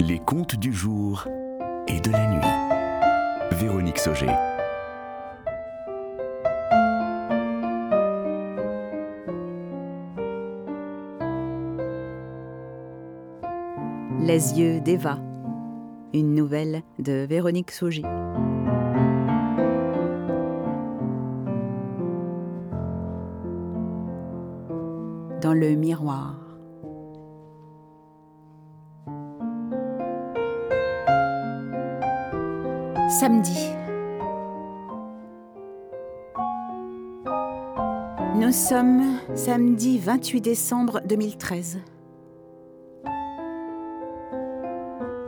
Les contes du jour et de la nuit. Véronique Sauger. Les yeux d'Eva. Une nouvelle de Véronique Sauger. Dans le miroir. Samedi. Nous sommes samedi 28 décembre 2013.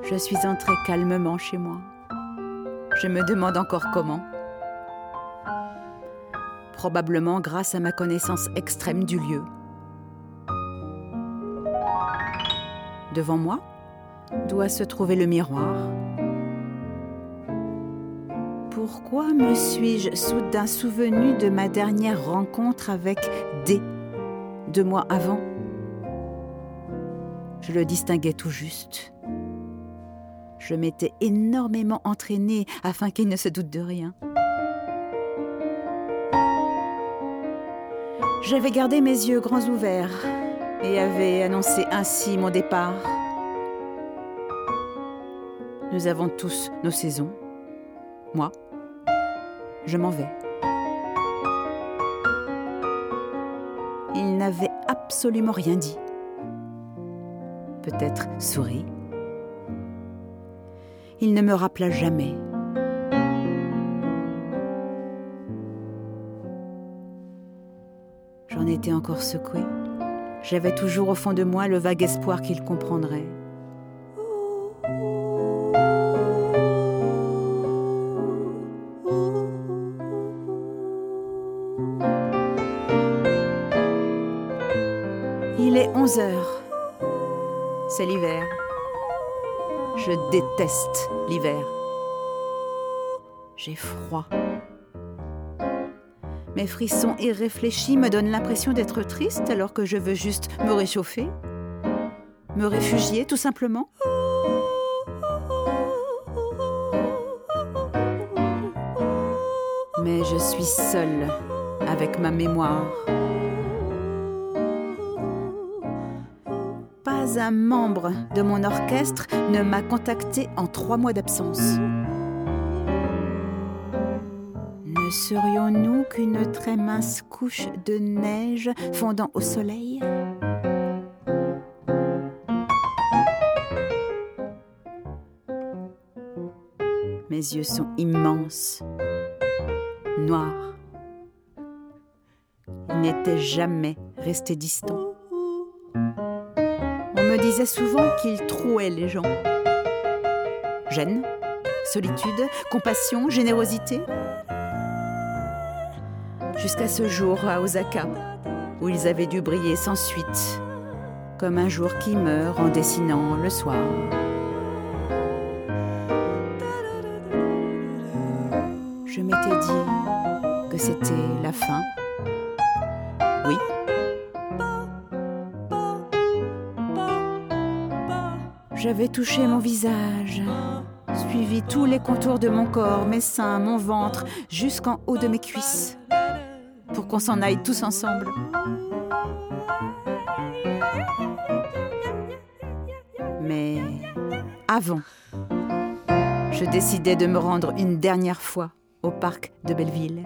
Je suis entrée calmement chez moi. Je me demande encore comment. Probablement grâce à ma connaissance extrême du lieu. Devant moi doit se trouver le miroir. Pourquoi me suis-je soudain souvenu de ma dernière rencontre avec D, deux mois avant? Je le distinguais tout juste. Je m'étais énormément entraînée afin qu'il ne se doute de rien. J'avais gardé mes yeux grands ouverts et avais annoncé ainsi mon départ. Nous avons tous nos saisons. Moi, je m'en vais. Il n'avait absolument rien dit. Peut-être souri. Il ne me rappela jamais. J'en étais encore secouée. J'avais toujours au fond de moi le vague espoir qu'il comprendrait. Il est 11 heures. C'est l'hiver. Je déteste l'hiver. J'ai froid. Mes frissons irréfléchis me donnent l'impression d'être triste alors que je veux juste me réchauffer, me réfugier tout simplement. Mais je suis seule avec ma mémoire. Un membre de mon orchestre ne m'a contacté en trois mois d'absence. Ne serions-nous qu'une très mince couche de neige fondant au soleil? Mes yeux sont immenses, noirs. Ils n'étaient jamais restés distants. Me disait souvent qu'ils trouaient les gens. Gêne, solitude, compassion, générosité. Jusqu'à ce jour à Osaka, où ils avaient dû briller sans suite, comme un jour qui meurt en dessinant le soir. Je m'étais dit que c'était la fin. Oui. J'avais touché mon visage, suivi tous les contours de mon corps, mes seins, mon ventre, jusqu'en haut de mes cuisses, pour qu'on s'en aille tous ensemble. Mais avant, je décidai de me rendre une dernière fois au parc de Belleville.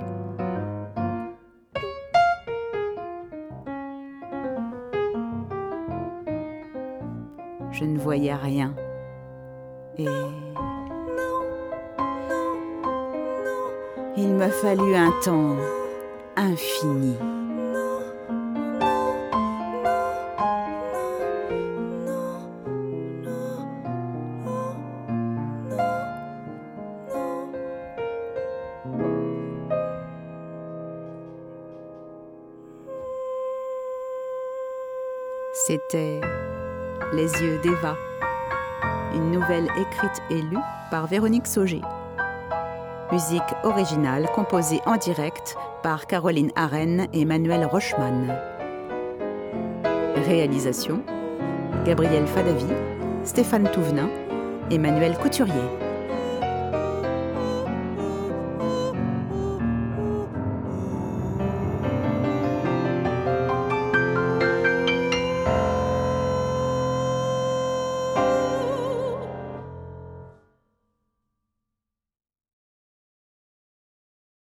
Je ne voyais rien. Et il m'a fallu un temps infini. C'était Les yeux d'Eva, une nouvelle écrite et lue par Véronique Sauger. Musique originale composée en direct par Caroline Arène et Manuel Rochman. Réalisation Gabriel Fadavi, Stéphane Touvenin Emmanuel Couturier.